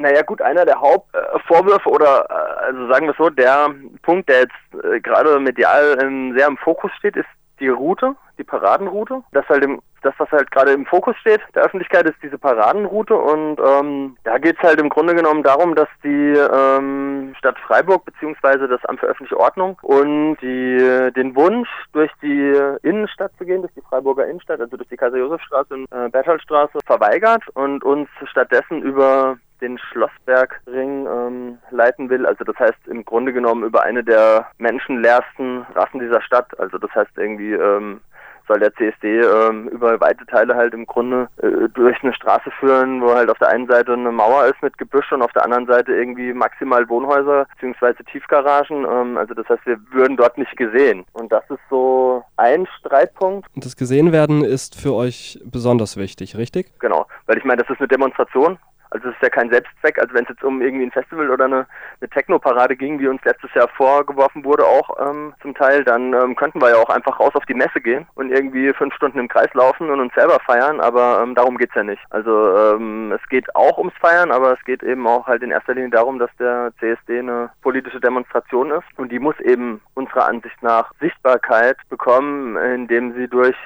Naja gut, einer der Hauptvorwürfe oder äh, also sagen wir so, der Punkt, der jetzt äh, gerade medial ähm, sehr im Fokus steht, ist die Route, die Paradenroute. Das halt im, das, was halt gerade im Fokus steht der Öffentlichkeit, ist diese Paradenroute und ähm, da geht es halt im Grunde genommen darum, dass die ähm, Stadt Freiburg beziehungsweise das Amt für öffentliche Ordnung und die den Wunsch, durch die Innenstadt zu gehen, durch die Freiburger Innenstadt, also durch die Kaiser-Josef-Straße und äh, Bertholdstraße verweigert und uns stattdessen über den Schlossbergring ähm, leiten will. Also das heißt im Grunde genommen über eine der menschenleersten Straßen dieser Stadt. Also das heißt irgendwie ähm, soll der CSD ähm, über weite Teile halt im Grunde äh, durch eine Straße führen, wo halt auf der einen Seite eine Mauer ist mit Gebüsch und auf der anderen Seite irgendwie maximal Wohnhäuser bzw. Tiefgaragen. Ähm, also das heißt, wir würden dort nicht gesehen. Und das ist so ein Streitpunkt. Und das gesehen werden ist für euch besonders wichtig, richtig? Genau, weil ich meine, das ist eine Demonstration also es ist ja kein Selbstzweck. Also wenn es jetzt um irgendwie ein Festival oder eine, eine Techno-Parade ging, wie uns letztes Jahr vorgeworfen wurde, auch ähm, zum Teil, dann ähm, könnten wir ja auch einfach raus auf die Messe gehen und irgendwie fünf Stunden im Kreis laufen und uns selber feiern, aber ähm, darum geht's ja nicht. Also ähm, es geht auch ums Feiern, aber es geht eben auch halt in erster Linie darum, dass der CSD eine politische Demonstration ist und die muss eben unserer Ansicht nach Sichtbarkeit bekommen, indem sie durch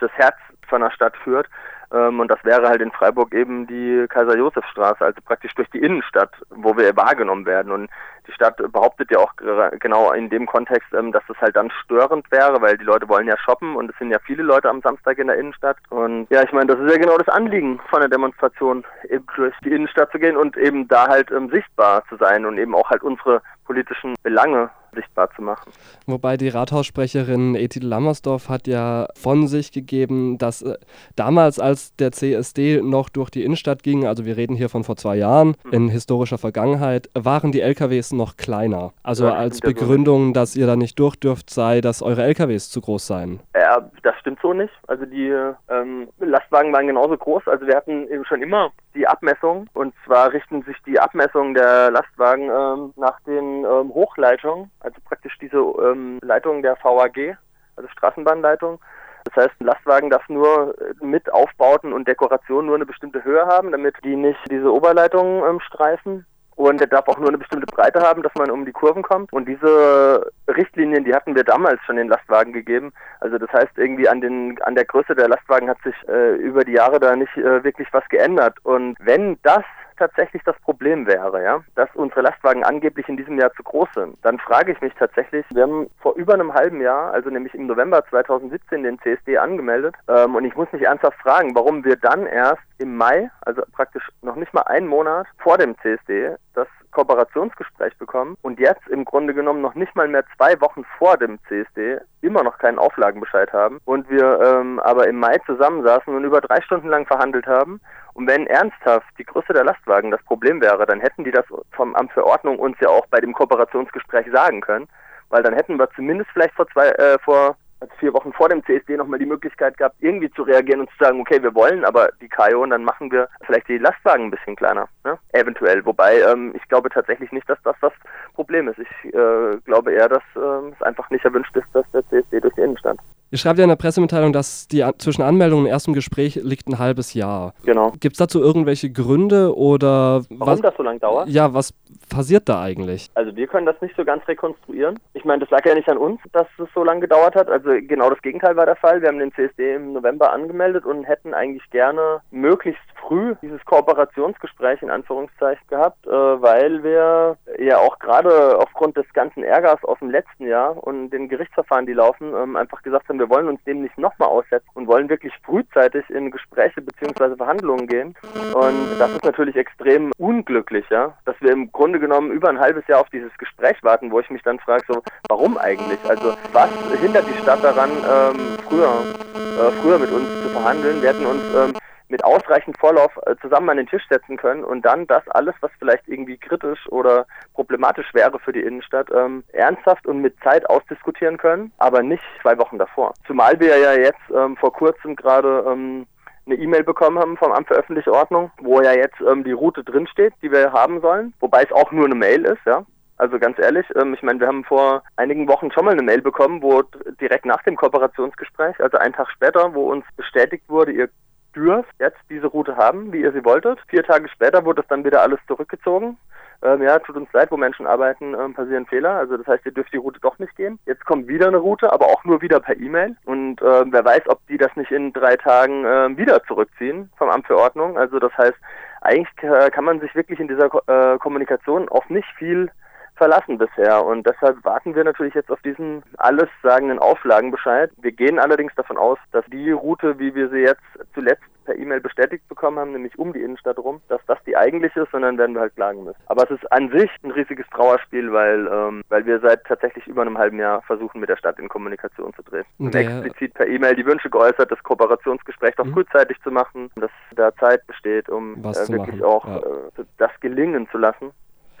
das Herz von der Stadt führt und das wäre halt in Freiburg eben die Kaiser-Josef-Straße, also praktisch durch die Innenstadt, wo wir wahrgenommen werden. Und die Stadt behauptet ja auch genau in dem Kontext, ähm, dass das halt dann störend wäre, weil die Leute wollen ja shoppen und es sind ja viele Leute am Samstag in der Innenstadt. Und ja, ich meine, das ist ja genau das Anliegen von der Demonstration, eben durch die Innenstadt zu gehen und eben da halt ähm, sichtbar zu sein und eben auch halt unsere politischen Belange sichtbar zu machen. Wobei die Rathaussprecherin Ethel Lammersdorf hat ja von sich gegeben, dass äh, damals, als der CSD noch durch die Innenstadt ging, also wir reden hier von vor zwei Jahren, mhm. in historischer Vergangenheit, waren die LKWs noch kleiner. Also ja, als Begründung, dass ihr da nicht durch dürft, sei, dass eure LKWs zu groß seien. Ja, das stimmt so nicht. Also die ähm, Lastwagen waren genauso groß. Also wir hatten eben schon immer die Abmessung. Und zwar richten sich die Abmessungen der Lastwagen ähm, nach den ähm, Hochleitungen, also praktisch diese ähm, Leitungen der VAG, also Straßenbahnleitung. Das heißt, ein Lastwagen darf nur äh, mit Aufbauten und Dekoration nur eine bestimmte Höhe haben, damit die nicht diese Oberleitungen ähm, streifen. Und der darf auch nur eine bestimmte Breite haben, dass man um die Kurven kommt. Und diese Richtlinien, die hatten wir damals schon den Lastwagen gegeben. Also das heißt, irgendwie an den an der Größe der Lastwagen hat sich äh, über die Jahre da nicht äh, wirklich was geändert. Und wenn das tatsächlich das Problem wäre, ja, dass unsere Lastwagen angeblich in diesem Jahr zu groß sind, dann frage ich mich tatsächlich, wir haben vor über einem halben Jahr, also nämlich im November 2017, den CSD angemeldet ähm, und ich muss mich ernsthaft fragen, warum wir dann erst im Mai, also praktisch noch nicht mal einen Monat vor dem CSD, das Kooperationsgespräch bekommen und jetzt im Grunde genommen noch nicht mal mehr zwei Wochen vor dem CSD immer noch keinen Auflagenbescheid haben und wir ähm, aber im Mai zusammensaßen und über drei Stunden lang verhandelt haben. Und wenn ernsthaft die Größe der Lastwagen das Problem wäre, dann hätten die das vom Amt für Ordnung uns ja auch bei dem Kooperationsgespräch sagen können, weil dann hätten wir zumindest vielleicht vor zwei, äh, vor also vier Wochen vor dem CSD nochmal die Möglichkeit gehabt, irgendwie zu reagieren und zu sagen, okay, wir wollen aber die KIO und dann machen wir vielleicht die Lastwagen ein bisschen kleiner, ne? eventuell. Wobei ähm, ich glaube tatsächlich nicht, dass das das Problem ist. Ich äh, glaube eher, dass äh, es einfach nicht erwünscht ist, dass der CSD durch die Innenstadt Ihr schreibt ja in der Pressemitteilung, dass die zwischen Anmeldung und erstem Gespräch liegt ein halbes Jahr. Genau. Gibt es dazu irgendwelche Gründe oder Warum was, das so lange dauert? Ja, was passiert da eigentlich? Also wir können das nicht so ganz rekonstruieren. Ich meine, das lag ja nicht an uns, dass es so lange gedauert hat. Also genau das Gegenteil war der Fall. Wir haben den CSD im November angemeldet und hätten eigentlich gerne möglichst früh dieses Kooperationsgespräch in Anführungszeichen gehabt, äh, weil wir ja auch gerade aufgrund des ganzen Ärgers aus dem letzten Jahr und den Gerichtsverfahren, die laufen, ähm, einfach gesagt haben, wir wollen uns dem nicht nochmal aussetzen und wollen wirklich frühzeitig in Gespräche bzw. Verhandlungen gehen. Und das ist natürlich extrem unglücklich, ja, dass wir im Grunde genommen über ein halbes Jahr auf dieses Gespräch warten, wo ich mich dann frage, so, warum eigentlich? Also was hindert die Stadt daran, ähm, früher, äh, früher mit uns zu verhandeln? Wir hätten uns ähm, mit ausreichend Vorlauf äh, zusammen an den Tisch setzen können und dann das alles, was vielleicht irgendwie kritisch oder problematisch wäre für die Innenstadt, ähm, ernsthaft und mit Zeit ausdiskutieren können, aber nicht zwei Wochen davor. Zumal wir ja jetzt ähm, vor kurzem gerade ähm, eine E-Mail bekommen haben vom Amt für öffentliche Ordnung, wo ja jetzt ähm, die Route drinsteht, die wir haben sollen, wobei es auch nur eine Mail ist, ja. Also ganz ehrlich, ähm, ich meine, wir haben vor einigen Wochen schon mal eine Mail bekommen, wo direkt nach dem Kooperationsgespräch, also einen Tag später, wo uns bestätigt wurde, ihr dürft jetzt diese Route haben, wie ihr sie wolltet. Vier Tage später wurde das dann wieder alles zurückgezogen. Ähm, ja, tut uns leid, wo Menschen arbeiten, ähm, passieren Fehler. Also das heißt, ihr dürft die Route doch nicht gehen. Jetzt kommt wieder eine Route, aber auch nur wieder per E-Mail. Und äh, wer weiß, ob die das nicht in drei Tagen äh, wieder zurückziehen vom Amt für Ordnung. Also das heißt, eigentlich kann man sich wirklich in dieser äh, Kommunikation auf nicht viel verlassen bisher. Und deshalb warten wir natürlich jetzt auf diesen alles sagenden Auflagenbescheid. Wir gehen allerdings davon aus, dass die Route, wie wir sie jetzt zuletzt per E-Mail bestätigt bekommen haben, nämlich um die Innenstadt rum, dass das die eigentliche ist, sondern werden wir halt klagen müssen. Aber es ist an sich ein riesiges Trauerspiel, weil, ähm, weil wir seit tatsächlich über einem halben Jahr versuchen, mit der Stadt in Kommunikation zu treten. Und explizit per E-Mail die Wünsche geäußert, das Kooperationsgespräch doch mhm. frühzeitig zu machen, dass da Zeit besteht, um äh, wirklich machen. auch ja. äh, das gelingen zu lassen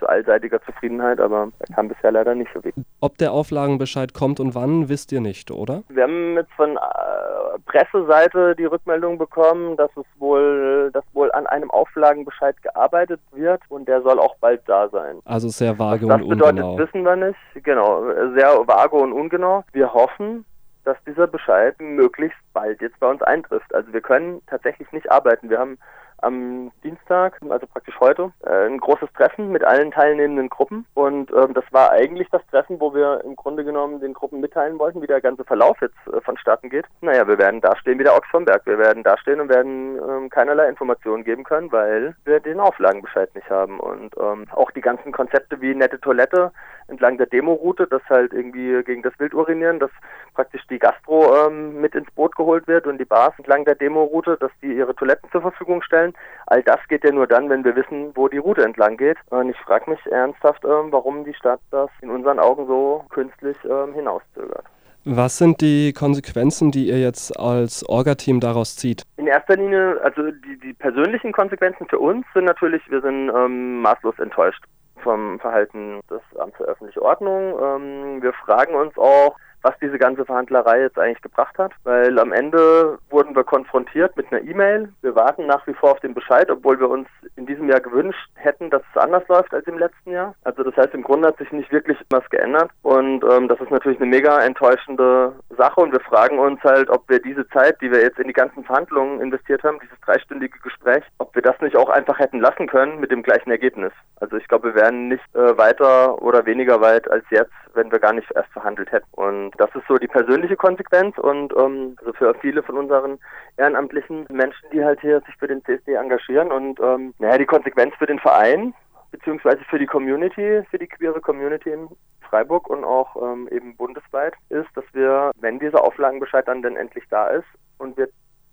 zu allseitiger Zufriedenheit, aber er kam bisher leider nicht so wirklich. Ob der Auflagenbescheid kommt und wann, wisst ihr nicht, oder? Wir haben jetzt von äh, Presseseite die Rückmeldung bekommen, dass es wohl, dass wohl an einem Auflagenbescheid gearbeitet wird und der soll auch bald da sein. Also sehr vage und ungenau. Das bedeutet, wissen wir nicht. Genau, sehr vage und ungenau. Wir hoffen, dass dieser Bescheid möglichst bald jetzt bei uns eintrifft. Also wir können tatsächlich nicht arbeiten. Wir haben am Dienstag, also praktisch heute, äh, ein großes Treffen mit allen teilnehmenden Gruppen. Und ähm, das war eigentlich das Treffen, wo wir im Grunde genommen den Gruppen mitteilen wollten, wie der ganze Verlauf jetzt äh, vonstatten geht. Naja, wir werden da stehen wie der Ochs vom Berg. Wir werden da stehen und werden ähm, keinerlei Informationen geben können, weil wir den Auflagenbescheid nicht haben. Und ähm, auch die ganzen Konzepte wie nette Toilette entlang der Demoroute, das halt irgendwie gegen das Wildurinieren, dass praktisch die Gastro ähm, mit ins Boot geholt wird und die Bars entlang der Demoroute, dass die ihre Toiletten zur Verfügung stellen All das geht ja nur dann, wenn wir wissen, wo die Route entlang geht. Und ich frage mich ernsthaft, ähm, warum die Stadt das in unseren Augen so künstlich ähm, hinauszögert. Was sind die Konsequenzen, die ihr jetzt als Orga-Team daraus zieht? In erster Linie, also die, die persönlichen Konsequenzen für uns sind natürlich, wir sind ähm, maßlos enttäuscht vom Verhalten des Amts für öffentliche Ordnung. Ähm, wir fragen uns auch, was diese ganze Verhandlerei jetzt eigentlich gebracht hat, weil am Ende wurden wir konfrontiert mit einer E-Mail. Wir warten nach wie vor auf den Bescheid, obwohl wir uns in diesem Jahr gewünscht hätten, dass es anders läuft als im letzten Jahr. Also das heißt, im Grunde hat sich nicht wirklich was geändert und ähm, das ist natürlich eine mega enttäuschende Sache und wir fragen uns halt, ob wir diese Zeit, die wir jetzt in die ganzen Verhandlungen investiert haben, dieses dreistündige Gespräch, ob wir das nicht auch einfach hätten lassen können mit dem gleichen Ergebnis. Also ich glaube, wir wären nicht äh, weiter oder weniger weit als jetzt, wenn wir gar nicht erst verhandelt hätten. Und das ist so die persönliche Konsequenz und ähm, also für viele von unseren ehrenamtlichen Menschen, die halt hier sich für den CSD engagieren und ähm, naja, die Konsequenz für den Verein beziehungsweise für die Community, für die queere Community in Freiburg und auch ähm, eben bundesweit ist, dass wir, wenn dieser Auflagenbescheid dann denn endlich da ist und wir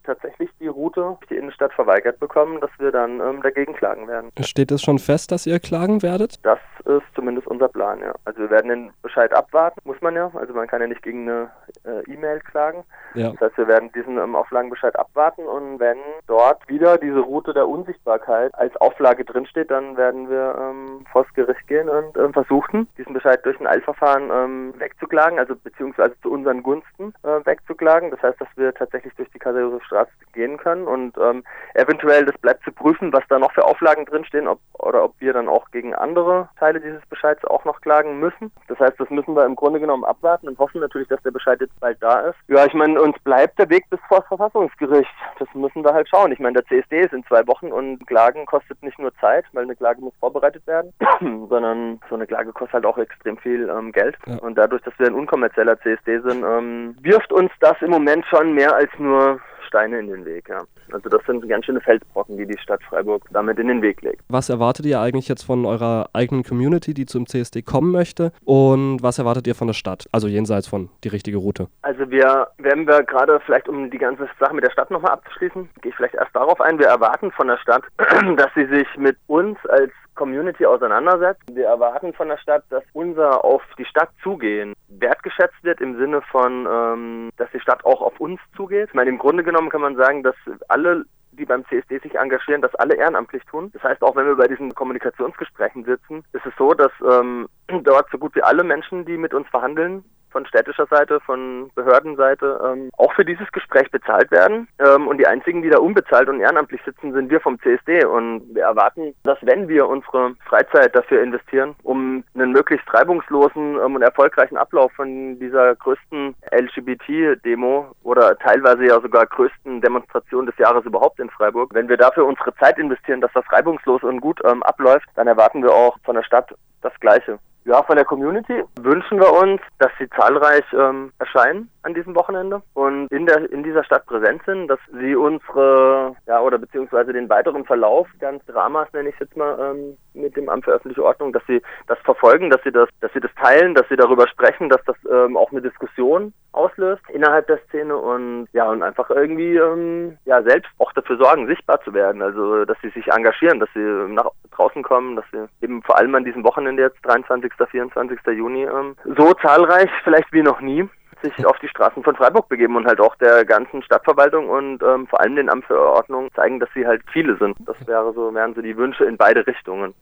tatsächlich die Route durch die Innenstadt verweigert bekommen, dass wir dann ähm, dagegen klagen werden. Steht es schon fest, dass ihr klagen werdet? Das ist zumindest unser Plan, ja. Also wir werden den Bescheid abwarten, muss man ja. Also man kann ja nicht gegen eine äh, E-Mail klagen. Ja. Das heißt, wir werden diesen ähm, Auflagenbescheid abwarten und wenn dort wieder diese Route der Unsichtbarkeit als Auflage drinsteht, dann werden wir ähm, vor das Gericht gehen und ähm, versuchen, diesen Bescheid durch ein Eilverfahren ähm, wegzuklagen, also beziehungsweise zu unseren Gunsten äh, wegzuklagen. Das heißt, dass wir tatsächlich durch die Kaiser Josef Straße Arzt gehen können und ähm, eventuell, das bleibt zu prüfen, was da noch für Auflagen drinstehen, ob, oder ob wir dann auch gegen andere Teile dieses Bescheids auch noch klagen müssen. Das heißt, das müssen wir im Grunde genommen abwarten und hoffen natürlich, dass der Bescheid jetzt bald da ist. Ja, ich meine, uns bleibt der Weg bis vor das Verfassungsgericht. Das müssen wir halt schauen. Ich meine, der CSD ist in zwei Wochen und Klagen kostet nicht nur Zeit, weil eine Klage muss vorbereitet werden, sondern so eine Klage kostet halt auch extrem viel ähm, Geld. Ja. Und dadurch, dass wir ein unkommerzieller CSD sind, ähm, wirft uns das im Moment schon mehr als nur Steine in den Weg. Ja. Also das sind ganz schöne Felsbrocken, die die Stadt Freiburg damit in den Weg legt. Was erwartet ihr eigentlich jetzt von eurer eigenen Community, die zum CSD kommen möchte? Und was erwartet ihr von der Stadt? Also jenseits von die richtige Route. Also wir, werden wir gerade vielleicht, um die ganze Sache mit der Stadt nochmal abzuschließen, gehe ich vielleicht erst darauf ein. Wir erwarten von der Stadt, dass sie sich mit uns als Community auseinandersetzt. Wir erwarten von der Stadt, dass unser auf die Stadt zugehen wertgeschätzt wird im Sinne von, ähm, dass die Stadt auch auf uns zugeht. Ich meine, im Grunde genommen kann man sagen, dass alle die beim CSD sich engagieren, das alle ehrenamtlich tun. Das heißt, auch wenn wir bei diesen Kommunikationsgesprächen sitzen, ist es so, dass ähm, dort so gut wie alle Menschen, die mit uns verhandeln, von städtischer Seite, von Behördenseite ähm, auch für dieses Gespräch bezahlt werden. Ähm, und die einzigen, die da unbezahlt und ehrenamtlich sitzen, sind wir vom CSD. Und wir erwarten, dass wenn wir unsere Freizeit dafür investieren, um einen möglichst reibungslosen ähm, und erfolgreichen Ablauf von dieser größten LGBT-Demo oder teilweise ja sogar größten Demonstration des Jahres überhaupt in Freiburg, wenn wir dafür unsere Zeit investieren, dass das reibungslos und gut ähm, abläuft, dann erwarten wir auch von der Stadt das Gleiche. Ja, von der Community wünschen wir uns, dass sie zahlreich ähm, erscheinen an diesem Wochenende und in der in dieser Stadt präsent sind, dass sie unsere ja oder beziehungsweise den weiteren Verlauf ganz Dramas nenne ich jetzt mal ähm, mit dem Amt für öffentliche Ordnung, dass sie das verfolgen, dass sie das, dass sie das teilen, dass sie darüber sprechen, dass das ähm, auch eine Diskussion auslöst innerhalb der Szene und ja und einfach irgendwie ähm, ja selbst auch dafür sorgen, sichtbar zu werden, also dass sie sich engagieren, dass sie nach draußen kommen, dass sie eben vor allem an diesem Wochenende jetzt 23. 24. Juni ähm, so zahlreich vielleicht wie noch nie sich auf die Straßen von Freiburg begeben und halt auch der ganzen Stadtverwaltung und ähm, vor allem den Amt für Ordnung zeigen, dass sie halt viele sind. Das wäre so, wären so die Wünsche in beide Richtungen.